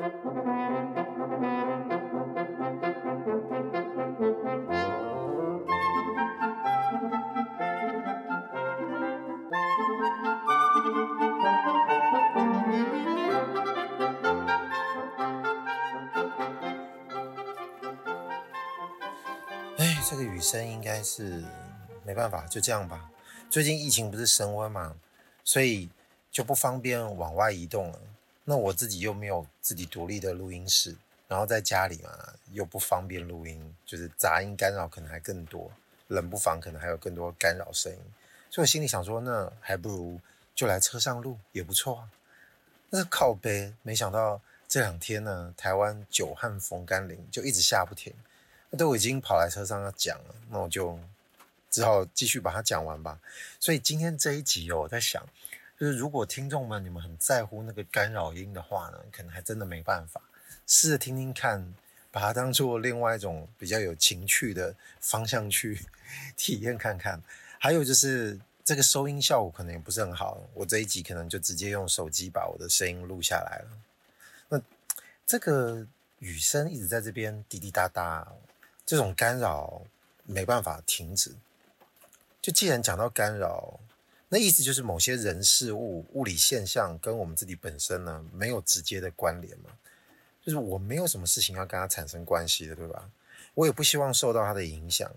哎，这个雨声应该是没办法，就这样吧。最近疫情不是升温嘛，所以就不方便往外移动了。那我自己又没有自己独立的录音室，然后在家里嘛又不方便录音，就是杂音干扰可能还更多，冷不防可能还有更多干扰声音。所以我心里想说，那还不如就来车上录也不错啊。那靠背，没想到这两天呢，台湾久旱逢甘霖，就一直下不停。那都已经跑来车上要讲了，那我就只好继续把它讲完吧。所以今天这一集哦，我在想，就是如果听众们你们很在乎那个干扰音的话呢，可能还真的没办法，试着听听看，把它当做另外一种比较有情趣的方向去 体验看看。还有就是这个收音效果可能也不是很好，我这一集可能就直接用手机把我的声音录下来了。那这个雨声一直在这边滴滴答答。这种干扰没办法停止。就既然讲到干扰，那意思就是某些人事物、物理现象跟我们自己本身呢没有直接的关联嘛。就是我没有什么事情要跟他产生关系的，对吧？我也不希望受到他的影响。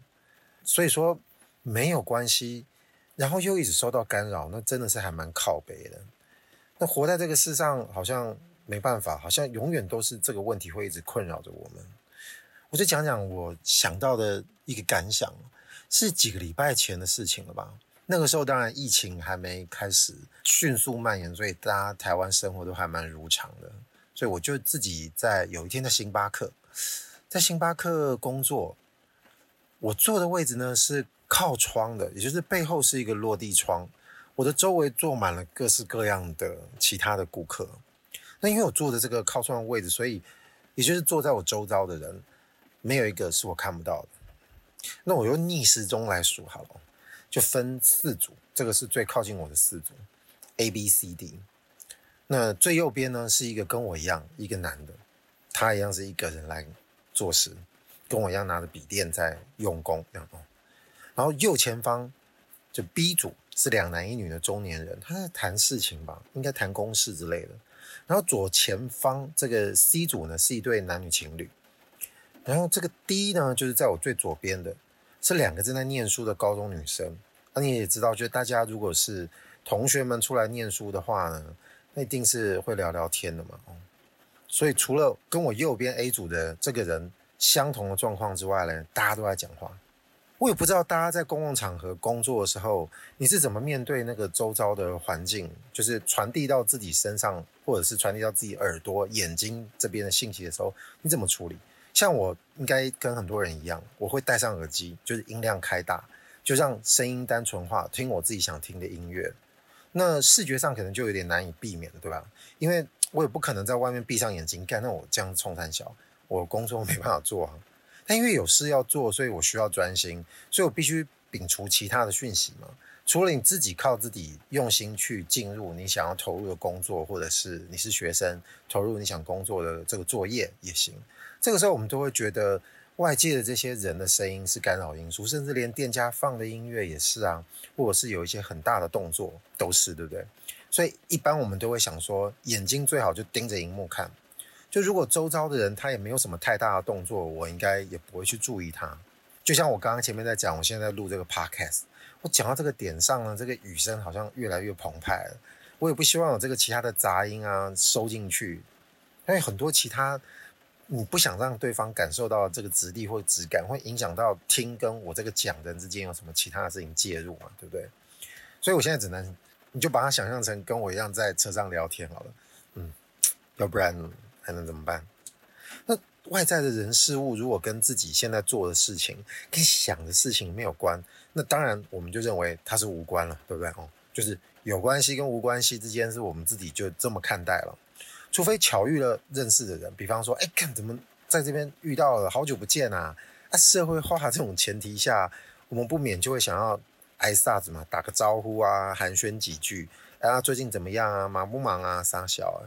所以说没有关系，然后又一直受到干扰，那真的是还蛮靠北的。那活在这个世上，好像没办法，好像永远都是这个问题会一直困扰着我们。我就讲讲我想到的一个感想，是几个礼拜前的事情了吧？那个时候当然疫情还没开始迅速蔓延，所以大家台湾生活都还蛮如常的。所以我就自己在有一天在星巴克，在星巴克工作，我坐的位置呢是靠窗的，也就是背后是一个落地窗。我的周围坐满了各式各样的其他的顾客。那因为我坐的这个靠窗的位置，所以也就是坐在我周遭的人。没有一个是我看不到的。那我用逆时钟来数好了，就分四组，这个是最靠近我的四组，A、B、C、D。那最右边呢是一个跟我一样一个男的，他一样是一个人来做事，跟我一样拿着笔电在用功这样。然后右前方就 B 组是两男一女的中年人，他在谈事情吧，应该谈公事之类的。然后左前方这个 C 组呢是一对男女情侣。然后这个 D 呢，就是在我最左边的，是两个正在念书的高中女生。那你也知道，就大家如果是同学们出来念书的话呢，那一定是会聊聊天的嘛。所以除了跟我右边 A 组的这个人相同的状况之外呢，大家都在讲话。我也不知道大家在公共场合工作的时候，你是怎么面对那个周遭的环境，就是传递到自己身上，或者是传递到自己耳朵、眼睛这边的信息的时候，你怎么处理？像我应该跟很多人一样，我会戴上耳机，就是音量开大，就让声音单纯化，听我自己想听的音乐。那视觉上可能就有点难以避免了，对吧？因为我也不可能在外面闭上眼睛干，那我这样冲三小，我工作 没办法做啊。但因为有事要做，所以我需要专心，所以我必须摒除其他的讯息嘛。除了你自己靠自己用心去进入你想要投入的工作，或者是你是学生投入你想工作的这个作业也行。这个时候，我们都会觉得外界的这些人的声音是干扰因素，甚至连店家放的音乐也是啊，或者是有一些很大的动作都是，对不对？所以一般我们都会想说，眼睛最好就盯着荧幕看。就如果周遭的人他也没有什么太大的动作，我应该也不会去注意他。就像我刚刚前面在讲，我现在在录这个 podcast，我讲到这个点上呢，这个雨声好像越来越澎湃了。我也不希望有这个其他的杂音啊收进去，因为很多其他。你不想让对方感受到这个质地或质感，会影响到听跟我这个讲的人之间有什么其他的事情介入嘛？对不对？所以我现在只能，你就把它想象成跟我一样在车上聊天好了，嗯，要不然还能怎么办？那外在的人事物如果跟自己现在做的事情、跟想的事情没有关，那当然我们就认为它是无关了，对不对？哦，就是有关系跟无关系之间是我们自己就这么看待了。除非巧遇了认识的人，比方说，哎，看怎么在这边遇到了，好久不见啊！啊，社会化这种前提下，我们不免就会想要挨啥子嘛，打个招呼啊，寒暄几句，啊，最近怎么样啊？忙不忙啊？三小啊？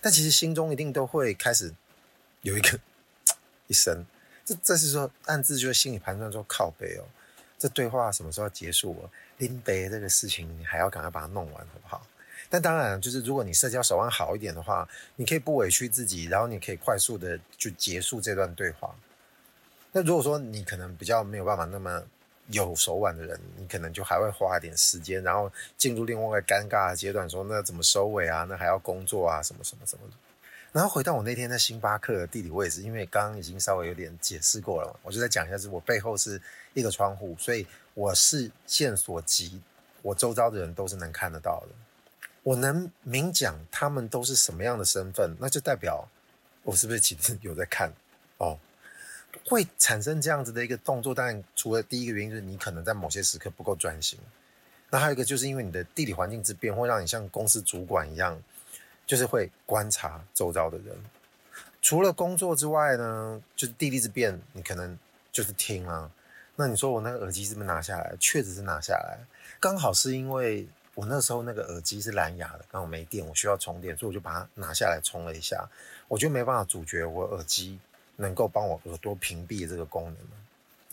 但其实心中一定都会开始有一个 一声，这这是说暗自就是心里盘算说靠北哦，这对话什么时候结束哦？林北这个事情你还要赶快把它弄完，好不好？但当然，就是如果你社交手腕好一点的话，你可以不委屈自己，然后你可以快速的就结束这段对话。那如果说你可能比较没有办法那么有手腕的人，你可能就还会花一点时间，然后进入另外一个尴尬的阶段，说那怎么收尾啊？那还要工作啊？什么什么什么的。然后回到我那天在星巴克的地理位置，因为刚刚已经稍微有点解释过了，我就再讲一下，是我背后是一个窗户，所以我视线所及，我周遭的人都是能看得到的。我能明讲他们都是什么样的身份，那就代表我是不是其实有在看哦？会产生这样子的一个动作，当然除了第一个原因就是你可能在某些时刻不够专心，那还有一个就是因为你的地理环境之变，会让你像公司主管一样，就是会观察周遭的人。除了工作之外呢，就是地利之变，你可能就是听啊。那你说我那个耳机是不是拿下来？确实是拿下来，刚好是因为。我那时候那个耳机是蓝牙的，刚好没电，我需要充电，所以我就把它拿下来充了一下。我就没办法阻绝我耳机能够帮我耳朵屏蔽这个功能嘛。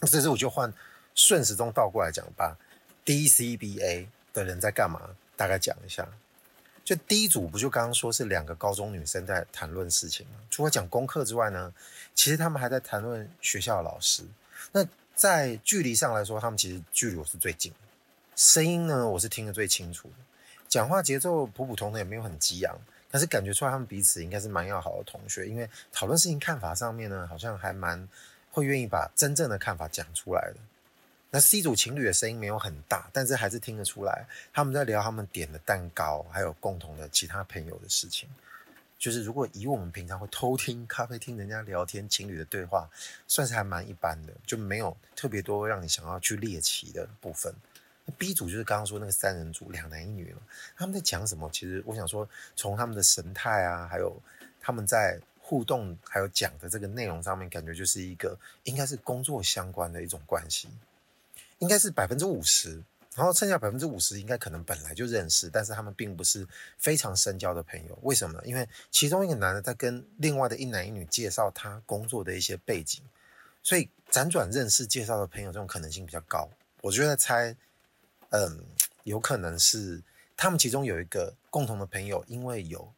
这次我就换顺时钟倒过来讲，吧 DCBA 的人在干嘛？大概讲一下。就第一组不就刚刚说是两个高中女生在谈论事情吗？除了讲功课之外呢，其实他们还在谈论学校的老师。那在距离上来说，他们其实距离我是最近。声音呢，我是听得最清楚的。讲话节奏普普通通，也没有很激昂，但是感觉出来他们彼此应该是蛮要好的同学，因为讨论事情看法上面呢，好像还蛮会愿意把真正的看法讲出来的。那 C 组情侣的声音没有很大，但是还是听得出来他们在聊他们点的蛋糕，还有共同的其他朋友的事情。就是如果以我们平常会偷听咖啡厅人家聊天情侣的对话，算是还蛮一般的，就没有特别多让你想要去猎奇的部分。B 组就是刚刚说那个三人组，两男一女嘛，他们在讲什么？其实我想说，从他们的神态啊，还有他们在互动，还有讲的这个内容上面，感觉就是一个应该是工作相关的一种关系，应该是百分之五十，然后剩下百分之五十应该可能本来就认识，但是他们并不是非常深交的朋友。为什么呢？因为其中一个男的在跟另外的一男一女介绍他工作的一些背景，所以辗转认识介绍的朋友这种可能性比较高。我就在猜。嗯，有可能是他们其中有一个共同的朋友，因为有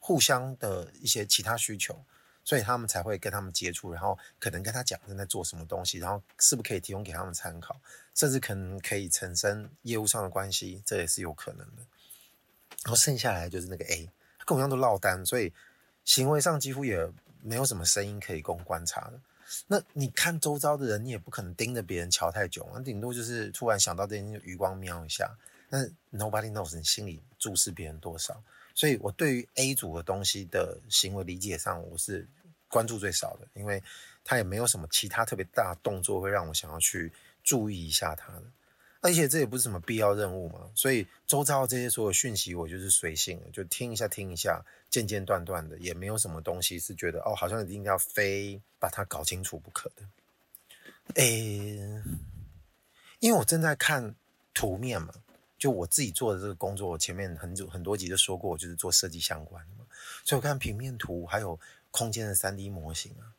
互相的一些其他需求，所以他们才会跟他们接触，然后可能跟他讲正在做什么东西，然后是不是可以提供给他们参考，甚至可能可以产生业务上的关系，这也是有可能的。然后剩下来就是那个 A，他跟我一样都落单，所以行为上几乎也没有什么声音可以供观察的。那你看周遭的人，你也不可能盯着别人瞧太久，那顶多就是突然想到这件，余光瞄一下。那 nobody knows 你心里注视别人多少，所以我对于 A 组的东西的行为理解上，我是关注最少的，因为他也没有什么其他特别大动作会让我想要去注意一下他的。而且这也不是什么必要任务嘛，所以周遭这些所有讯息，我就是随性，就听一下听一下，间间断断的，也没有什么东西是觉得哦，好像一定要非把它搞清楚不可的。诶，因为我正在看图面嘛，就我自己做的这个工作，我前面很久很多集都说过，我就是做设计相关的嘛，所以我看平面图还有空间的三 D 模型啊。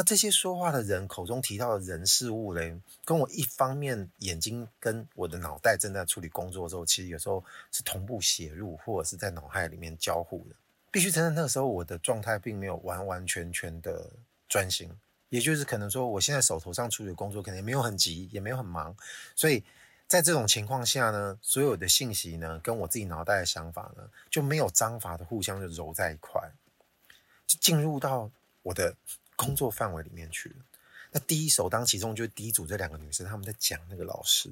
那这些说话的人口中提到的人事物嘞，跟我一方面眼睛跟我的脑袋正在处理工作的时候，其实有时候是同步写入，或者是在脑海里面交互的。必须承认，那个时候我的状态并没有完完全全的专心，也就是可能说，我现在手头上处理工作可能也没有很急，也没有很忙，所以在这种情况下呢，所有的信息呢，跟我自己脑袋的想法呢，就没有章法的互相就揉在一块，就进入到我的。工作范围里面去了。那第一首当其中就是第一组这两个女生，他们在讲那个老师，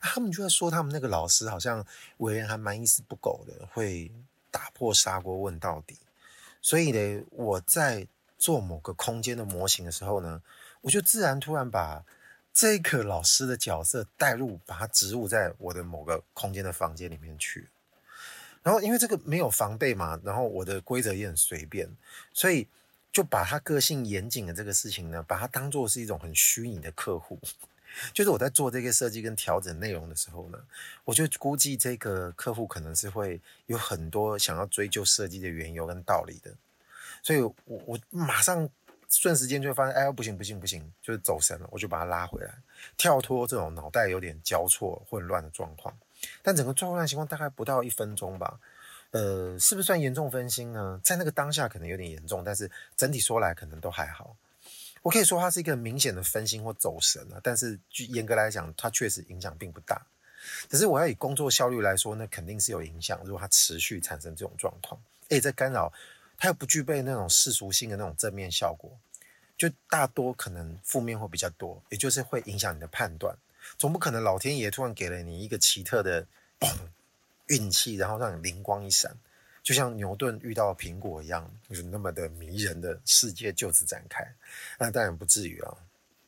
他们就在说他们那个老师好像为人还蛮一丝不苟的，会打破砂锅问到底。所以呢，我在做某个空间的模型的时候呢，我就自然突然把这个老师的角色带入，把它植入在我的某个空间的房间里面去。然后因为这个没有防备嘛，然后我的规则也很随便，所以。就把他个性严谨的这个事情呢，把它当做是一种很虚拟的客户，就是我在做这个设计跟调整内容的时候呢，我就估计这个客户可能是会有很多想要追究设计的缘由跟道理的，所以我我马上瞬时间就发现，哎，不行不行不行，就是走神了，我就把他拉回来，跳脱这种脑袋有点交错混乱的状况。但整个状况情况大概不到一分钟吧，呃，是不是算严重分心呢？在那个当下可能有点严重，但是整体说来可能都还好。我可以说它是一个明显的分心或走神啊，但是严格来讲，它确实影响并不大。可是我要以工作效率来说，那肯定是有影响。如果它持续产生这种状况，诶，在干扰，它又不具备那种世俗性的那种正面效果，就大多可能负面会比较多，也就是会影响你的判断。总不可能老天爷突然给了你一个奇特的 运气，然后让你灵光一闪。就像牛顿遇到苹果一样，就是那么的迷人的世界就此展开。那当然不至于啊。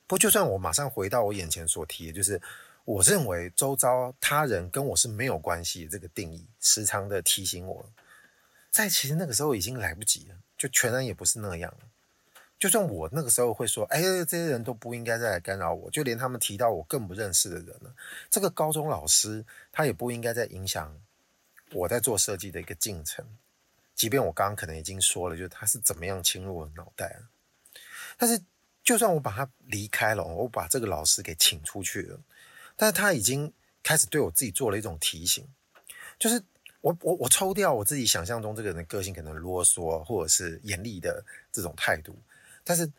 不，就算我马上回到我眼前所提的，就是我认为周遭他人跟我是没有关系这个定义，时常的提醒我，在其实那个时候已经来不及了，就全然也不是那样。就算我那个时候会说，哎，这些人都不应该再来干扰我，就连他们提到我更不认识的人了，这个高中老师他也不应该再影响。我在做设计的一个进程，即便我刚刚可能已经说了，就是他是怎么样侵入我的脑袋啊，但是就算我把他离开了，我把这个老师给请出去了，但是他已经开始对我自己做了一种提醒，就是我我我抽掉我自己想象中这个人的个性可能啰嗦或者是严厉的这种态度，但是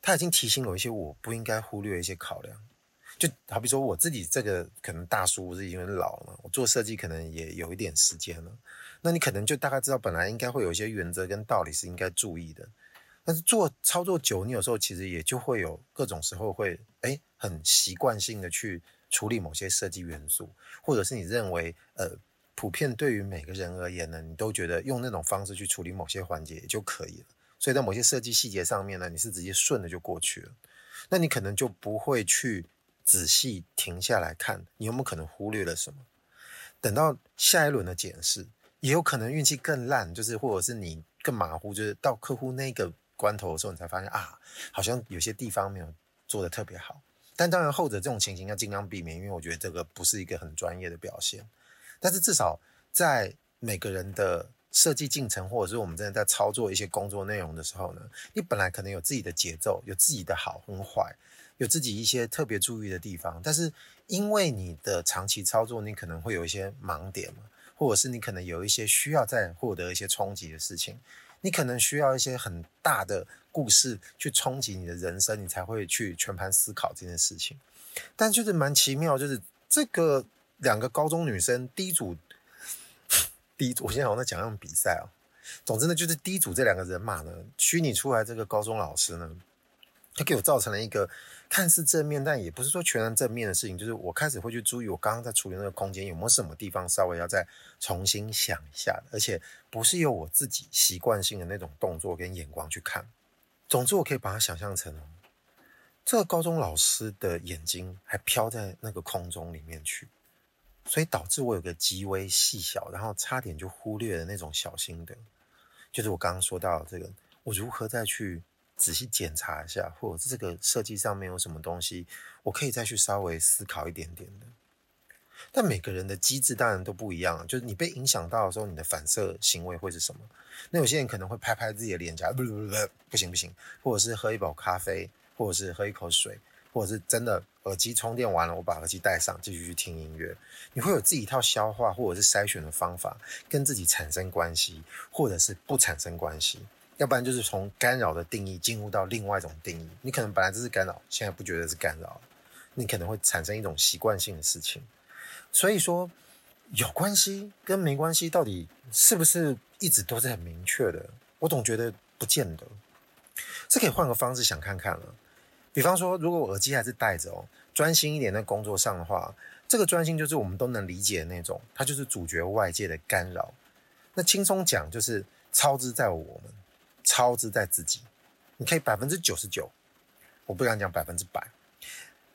他已经提醒了我一些我不应该忽略一些考量。就好比说我自己这个可能大叔是因为老了，我做设计可能也有一点时间了。那你可能就大概知道，本来应该会有一些原则跟道理是应该注意的。但是做操作久，你有时候其实也就会有各种时候会哎很习惯性的去处理某些设计元素，或者是你认为呃普遍对于每个人而言呢，你都觉得用那种方式去处理某些环节也就可以了。所以在某些设计细节上面呢，你是直接顺着就过去了。那你可能就不会去。仔细停下来看，你有没有可能忽略了什么？等到下一轮的检视，也有可能运气更烂，就是或者是你更马虎，就是到客户那个关头的时候，你才发现啊，好像有些地方没有做得特别好。但当然，后者这种情形要尽量避免，因为我觉得这个不是一个很专业的表现。但是至少在每个人的设计进程，或者是我们真的在操作一些工作内容的时候呢，你本来可能有自己的节奏，有自己的好跟坏。有自己一些特别注意的地方，但是因为你的长期操作，你可能会有一些盲点嘛，或者是你可能有一些需要再获得一些冲击的事情，你可能需要一些很大的故事去冲击你的人生，你才会去全盘思考这件事情。但就是蛮奇妙，就是这个两个高中女生第一组，第一组，我现在好像在讲一种比赛啊。总之呢，就是第一组这两个人马呢，虚拟出来这个高中老师呢，他给我造成了一个。看似正面，但也不是说全然正面的事情。就是我开始会去注意，我刚刚在处理那个空间有没有什么地方稍微要再重新想一下，而且不是由我自己习惯性的那种动作跟眼光去看。总之，我可以把它想象成哦，这个高中老师的眼睛还飘在那个空中里面去，所以导致我有个极为细小，然后差点就忽略了那种小心的，就是我刚刚说到这个，我如何再去。仔细检查一下，或者是这个设计上面有什么东西，我可以再去稍微思考一点点的。但每个人的机制当然都不一样，就是你被影响到的时候，你的反射行为会是什么？那有些人可能会拍拍自己的脸颊，不不不，不行不行，或者是喝一包咖啡，或者是喝一口水，或者是真的耳机充电完了，我把耳机戴上，继续去听音乐。你会有自己一套消化或者是筛选的方法，跟自己产生关系，或者是不产生关系。要不然就是从干扰的定义进入到另外一种定义，你可能本来这是干扰，现在不觉得是干扰，你可能会产生一种习惯性的事情。所以说，有关系跟没关系到底是不是一直都是很明确的？我总觉得不见得。这可以换个方式想看看了。比方说，如果我耳机还是戴着哦，专心一点在工作上的话，这个专心就是我们都能理解的那种，它就是主角外界的干扰。那轻松讲就是超之在我们。超之在自己，你可以百分之九十九，我不敢讲百分之百。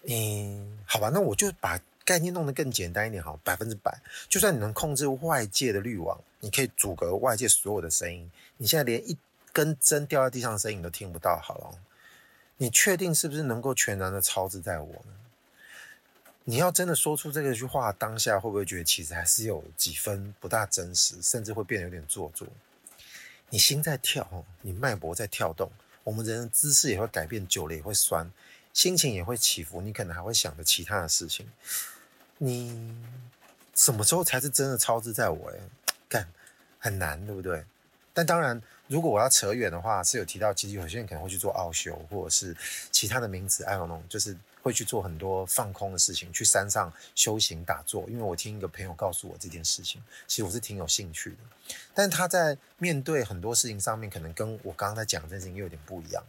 嗯，好吧，那我就把概念弄得更简单一点，好，百分之百。就算你能控制外界的滤网，你可以阻隔外界所有的声音。你现在连一根针掉在地上的声音都听不到，好了，你确定是不是能够全然的超之在我呢？你要真的说出这个句话，当下会不会觉得其实还是有几分不大真实，甚至会变得有点做作？你心在跳，你脉搏在跳动，我们人的姿势也会改变，久了也会酸，心情也会起伏，你可能还会想着其他的事情。你什么时候才是真的超自在我？哎，干很难，对不对？但当然，如果我要扯远的话，是有提到，其实有些人可能会去做奥修，或者是其他的名词，I don't know，就是。会去做很多放空的事情，去山上修行打坐。因为我听一个朋友告诉我这件事情，其实我是挺有兴趣的。但他在面对很多事情上面，可能跟我刚刚在讲这件事情又有点不一样。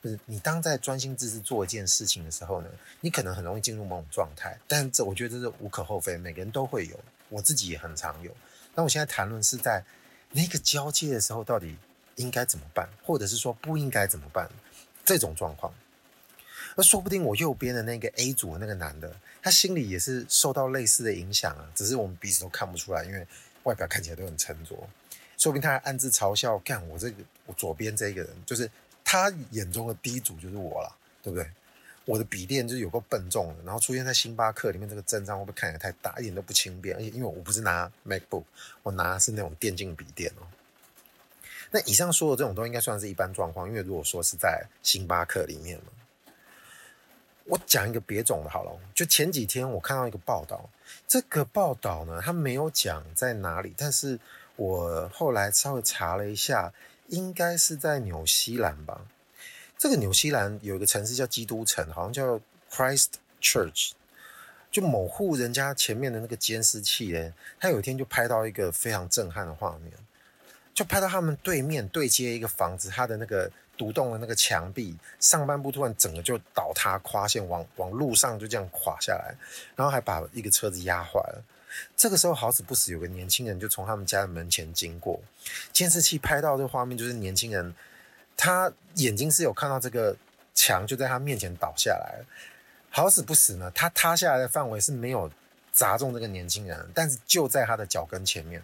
就是你当在专心致志做一件事情的时候呢，你可能很容易进入某种状态。但这我觉得这是无可厚非，每个人都会有，我自己也很常有。那我现在谈论是在那个交接的时候，到底应该怎么办，或者是说不应该怎么办这种状况。那说不定我右边的那个 A 组的那个男的，他心里也是受到类似的影响啊，只是我们彼此都看不出来，因为外表看起来都很沉着。说不定他还暗自嘲笑，干我这个我左边这个人，就是他眼中的 D 组就是我了，对不对？我的笔电就是有够笨重的，然后出现在星巴克里面，这个阵仗会不会看起来太大，一点都不轻便？而且因为我不是拿 MacBook，我拿的是那种电竞笔电哦。那以上说的这种都应该算是一般状况，因为如果说是在星巴克里面嘛。我讲一个别种的好了，就前几天我看到一个报道，这个报道呢，它没有讲在哪里，但是我后来稍微查了一下，应该是在纽西兰吧。这个纽西兰有一个城市叫基督城，好像叫 Christ Church，就某户人家前面的那个监视器呢，他有一天就拍到一个非常震撼的画面，就拍到他们对面对接一个房子，它的那个。独栋的那个墙壁上半部突然整个就倒塌垮陷，往往路上就这样垮下来，然后还把一个车子压坏了。这个时候好死不死，有个年轻人就从他们家的门前经过，监视器拍到这个画面，就是年轻人他眼睛是有看到这个墙就在他面前倒下来，好死不死呢，他塌下来的范围是没有砸中这个年轻人，但是就在他的脚跟前面，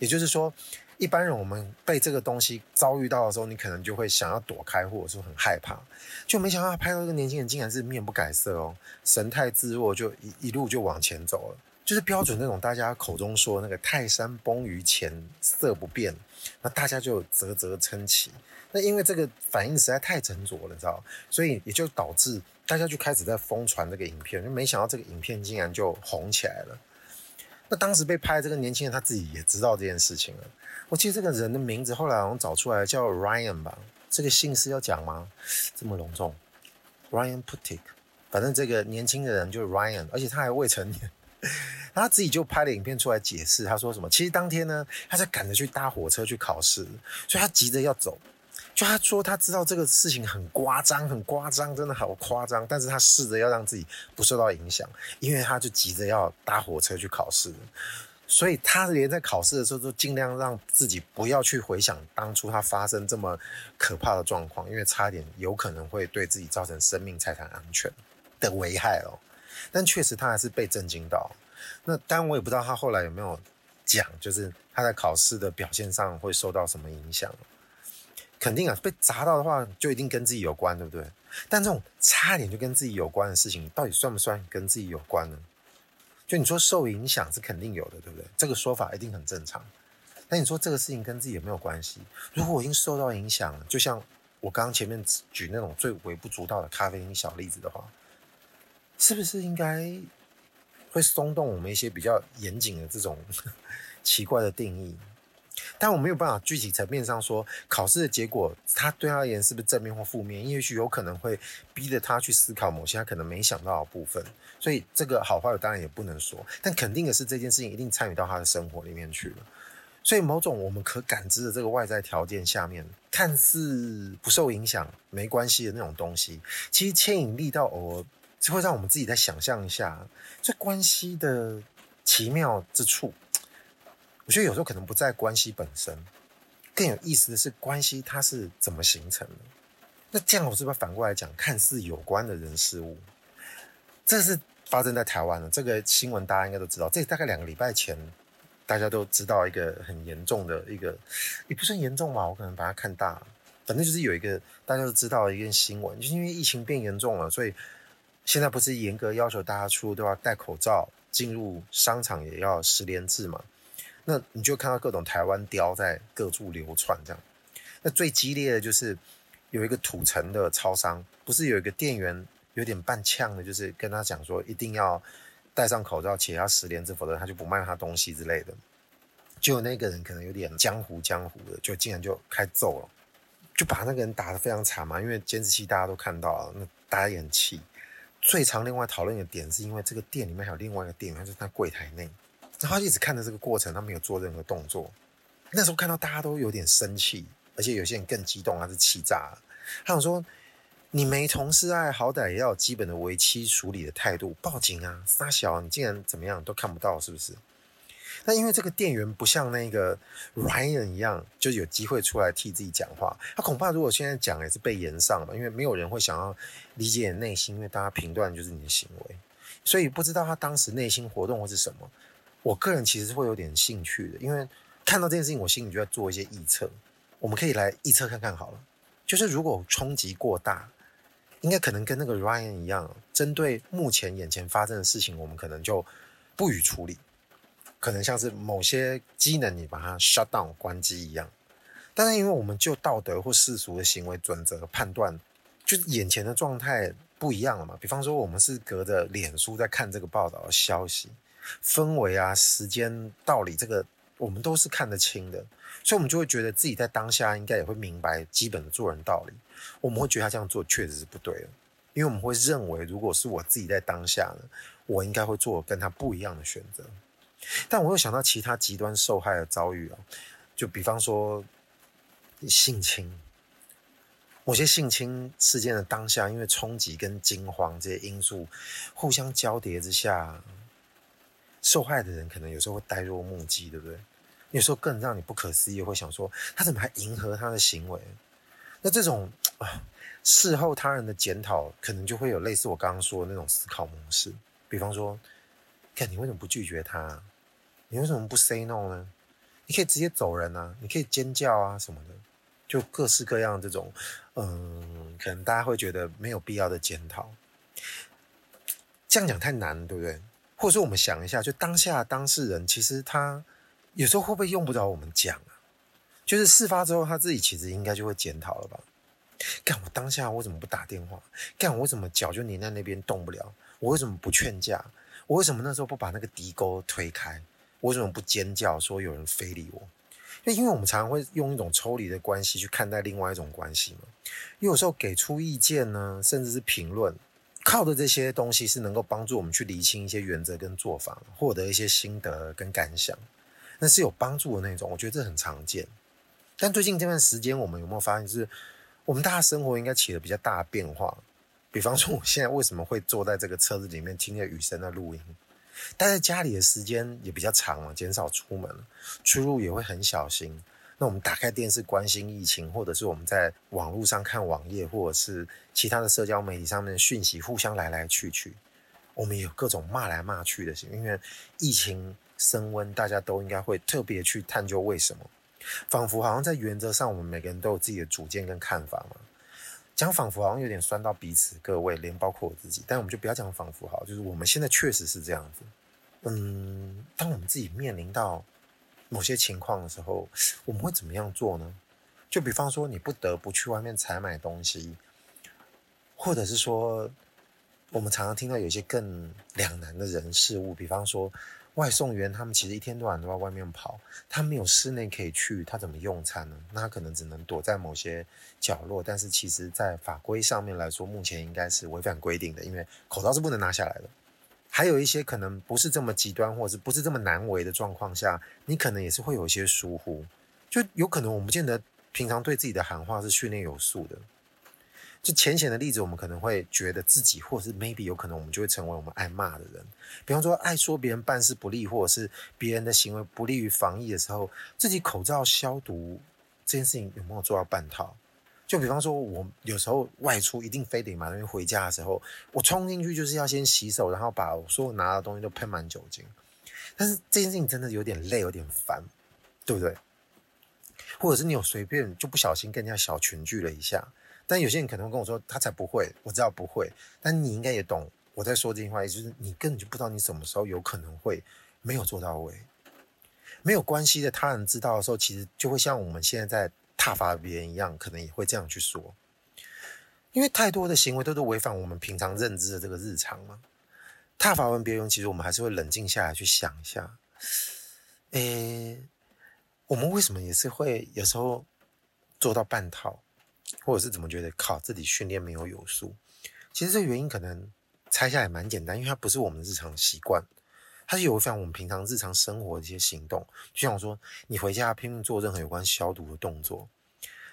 也就是说。一般人我们被这个东西遭遇到的时候，你可能就会想要躲开，或者说很害怕。就没想到拍到这个年轻人竟然是面不改色哦，神态自若，就一一路就往前走了，就是标准那种大家口中说那个泰山崩于前色不变，那大家就啧啧称奇。那因为这个反应实在太沉着了，你知道，所以也就导致大家就开始在疯传这个影片，就没想到这个影片竟然就红起来了。那当时被拍的这个年轻人他自己也知道这件事情了。我记得这个人的名字后来好像找出来叫 Ryan 吧，这个姓氏要讲吗？这么隆重，Ryan Putik，反正这个年轻的人就是 Ryan，而且他还未成年，他自己就拍了影片出来解释，他说什么？其实当天呢，他在赶着去搭火车去考试，所以他急着要走。就他说他知道这个事情很夸张，很夸张，真的好夸张。但是他试着要让自己不受到影响，因为他就急着要搭火车去考试，所以他连在考试的时候都尽量让自己不要去回想当初他发生这么可怕的状况，因为差点有可能会对自己造成生命财产安全的危害哦。但确实他还是被震惊到。那当然我也不知道他后来有没有讲，就是他在考试的表现上会受到什么影响。肯定啊，被砸到的话就一定跟自己有关，对不对？但这种差点就跟自己有关的事情，到底算不算跟自己有关呢？就你说受影响是肯定有的，对不对？这个说法一定很正常。但你说这个事情跟自己有没有关系？如果我已经受到影响了，就像我刚刚前面举那种最微不足道的咖啡因小例子的话，是不是应该会松动我们一些比较严谨的这种 奇怪的定义？但我没有办法具体层面上说考试的结果，他对他而言是不是正面或负面？也许有可能会逼着他去思考某些他可能没想到的部分。所以这个好坏我当然也不能说，但肯定的是这件事情一定参与到他的生活里面去了。所以某种我们可感知的这个外在条件下面，看似不受影响、没关系的那种东西，其实牵引力到偶尔就会让我们自己再想象一下这关系的奇妙之处。我觉得有时候可能不在关系本身，更有意思的是关系它是怎么形成的。那这样我是不是反过来讲，看似有关的人事物，这是发生在台湾的这个新闻，大家应该都知道。这大概两个礼拜前，大家都知道一个很严重的一个，也不算严重吧，我可能把它看大。反正就是有一个大家都知道一个新闻，就是因为疫情变严重了，所以现在不是严格要求大家出都要戴口罩，进入商场也要十连制嘛？那你就看到各种台湾雕在各处流窜，这样。那最激烈的就是有一个土城的超商，不是有一个店员有点半呛的，就是跟他讲说一定要戴上口罩且要十连制，否则他就不卖他东西之类的。就那个人可能有点江湖江湖的，就竟然就开揍了，就把那个人打得非常惨嘛。因为监视器大家都看到了，那大家也很气。最常另外讨论的点是因为这个店里面还有另外一个店员，就在柜台内，然后他一直看着这个过程，他没有做任何动作。那时候看到大家都有点生气，而且有些人更激动，他是气炸了。他想说：“你没同事爱，好歹也要有基本的危机处理的态度，报警啊！杀小，你竟然怎么样都看不到，是不是？”那因为这个店员不像那个 Ryan 一样，就有机会出来替自己讲话。他恐怕如果现在讲也是被延上吧，因为没有人会想要理解你内心，因为大家评断就是你的行为，所以不知道他当时内心活动会是什么。我个人其实是会有点兴趣的，因为看到这件事情，我心里就在做一些预测。我们可以来预测看看好了，就是如果冲击过大，应该可能跟那个 Ryan 一样，针对目前眼前发生的事情，我们可能就不予处理。可能像是某些机能，你把它 shut down 关机一样，但是因为我们就道德或世俗的行为准则判断，就眼前的状态不一样了嘛。比方说，我们是隔着脸书在看这个报道的消息，氛围啊、时间、道理，这个我们都是看得清的，所以我们就会觉得自己在当下应该也会明白基本的做人道理。我们会觉得他这样做确实是不对的，因为我们会认为，如果是我自己在当下呢，我应该会做跟他不一样的选择。但我又想到其他极端受害的遭遇啊，就比方说性侵，某些性侵事件的当下，因为冲击跟惊慌这些因素互相交叠之下，受害的人可能有时候会呆若木鸡，对不对？有时候更让你不可思议，会想说他怎么还迎合他的行为？那这种，事后他人的检讨，可能就会有类似我刚刚说的那种思考模式，比方说，看你为什么不拒绝他？你为什么不 say no 呢？你可以直接走人啊，你可以尖叫啊什么的，就各式各样这种，嗯，可能大家会觉得没有必要的检讨。这样讲太难，对不对？或者说我们想一下，就当下当事人其实他有时候会不会用不着我们讲啊？就是事发之后他自己其实应该就会检讨了吧？干我当下我怎么不打电话？干我为什么脚就黏在那边动不了？我为什么不劝架？我为什么那时候不把那个敌沟推开？为什么不尖叫说有人非礼我？因为因为我们常常会用一种抽离的关系去看待另外一种关系嘛。因为有时候给出意见呢，甚至是评论，靠的这些东西是能够帮助我们去厘清一些原则跟做法，获得一些心得跟感想，那是有帮助的那种。我觉得这很常见。但最近这段时间，我们有没有发现，就是我们大家生活应该起了比较大的变化？比方说，我现在为什么会坐在这个车子里面听着雨声的录音？待在家里的时间也比较长了，减少出门，出入也会很小心。那我们打开电视关心疫情，或者是我们在网络上看网页，或者是其他的社交媒体上面的讯息，互相来来去去。我们也有各种骂来骂去的，因为疫情升温，大家都应该会特别去探究为什么。仿佛好像在原则上，我们每个人都有自己的主见跟看法嘛。讲仿佛好像有点酸到彼此各位，连包括我自己，但我们就不要讲仿佛好，就是我们现在确实是这样子。嗯，当我们自己面临到某些情况的时候，我们会怎么样做呢？就比方说，你不得不去外面采买东西，或者是说，我们常常听到有些更两难的人事物，比方说。外送员他们其实一天到晚都在外面跑，他没有室内可以去，他怎么用餐呢？那他可能只能躲在某些角落。但是其实，在法规上面来说，目前应该是违反规定的，因为口罩是不能拿下来的。还有一些可能不是这么极端，或者是不是这么难为的状况下，你可能也是会有一些疏忽，就有可能我们不见得平常对自己的喊话是训练有素的。就浅显的例子，我们可能会觉得自己，或者是 maybe 有可能，我们就会成为我们爱骂的人。比方说，爱说别人办事不力，或者是别人的行为不利于防疫的时候，自己口罩消毒这件事情有没有做到半套？就比方说，我有时候外出一定非得马上回家的时候，我冲进去就是要先洗手，然后把我所有拿的东西都喷满酒精。但是这件事情真的有点累，有点烦，对不对？或者是你有随便就不小心跟人家小群聚了一下。但有些人可能会跟我说，他才不会，我知道不会。但你应该也懂我在说这句话，也就是你根本就不知道你什么时候有可能会没有做到位。没有关系的，他人知道的时候，其实就会像我们现在在挞伐别人一样，可能也会这样去说。因为太多的行为都是违反我们平常认知的这个日常嘛。挞伐完别人，其实我们还是会冷静下来去想一下，诶，我们为什么也是会有时候做到半套，或者是怎么觉得靠自己训练没有有素？其实这原因可能拆下来蛮简单，因为它不是我们的日常习惯，它是有违反我们平常日常生活的一些行动。就像我说，你回家拼命做任何有关消毒的动作，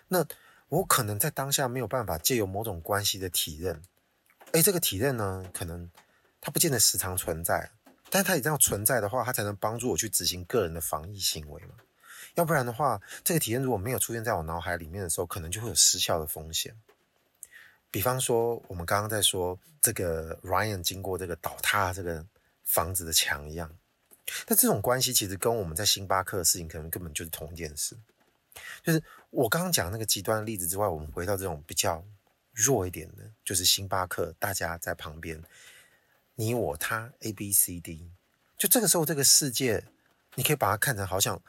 那。我可能在当下没有办法借由某种关系的体认，诶，这个体认呢，可能它不见得时常存在，但是它也这样存在的话，它才能帮助我去执行个人的防疫行为嘛。要不然的话，这个体验如果没有出现在我脑海里面的时候，可能就会有失效的风险。比方说，我们刚刚在说这个 Ryan 经过这个倒塌这个房子的墙一样，那这种关系其实跟我们在星巴克的事情可能根本就是同一件事。就是我刚刚讲那个极端的例子之外，我们回到这种比较弱一点的，就是星巴克，大家在旁边，你我他 A B C D，就这个时候这个世界，你可以把它看成好像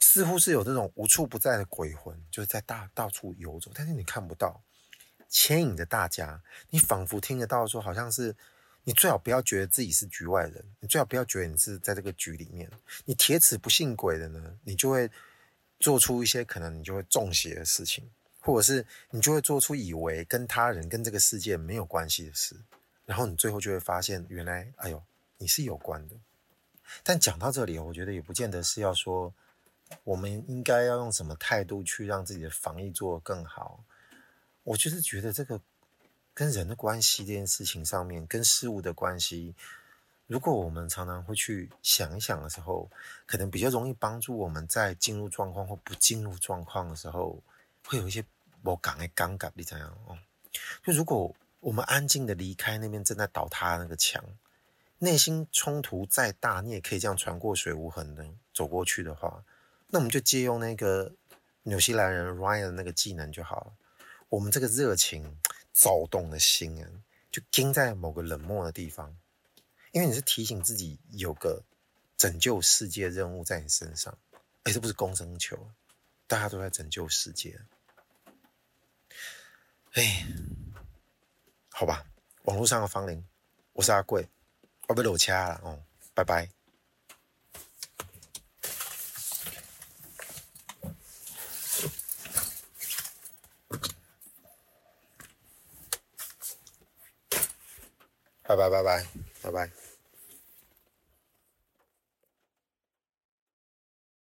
似乎是有这种无处不在的鬼魂，就是在大到处游走，但是你看不到，牵引着大家，你仿佛听得到说，好像是你最好不要觉得自己是局外人，你最好不要觉得你是在这个局里面，你铁齿不信鬼的呢，你就会。做出一些可能你就会中邪的事情，或者是你就会做出以为跟他人跟这个世界没有关系的事，然后你最后就会发现原来，哎呦，你是有关的。但讲到这里，我觉得也不见得是要说我们应该要用什么态度去让自己的防疫做得更好。我就是觉得这个跟人的关系这件事情上面，跟事物的关系。如果我们常常会去想一想的时候，可能比较容易帮助我们在进入状况或不进入状况的时候，会有一些我讲的尴尬，你怎样哦？就如果我们安静的离开那边正在倒塌的那个墙，内心冲突再大，你也可以这样穿过水无痕的走过去的话，那我们就借用那个纽西兰人 Ryan 的那个技能就好了。我们这个热情躁动的心啊，就盯在某个冷漠的地方。因为你是提醒自己有个拯救世界任务在你身上，哎，这不是公升球，大家都在拯救世界。哎，好吧，网络上的芳邻，我是阿贵，我被搂掐了哦，拜拜，拜拜拜拜拜拜。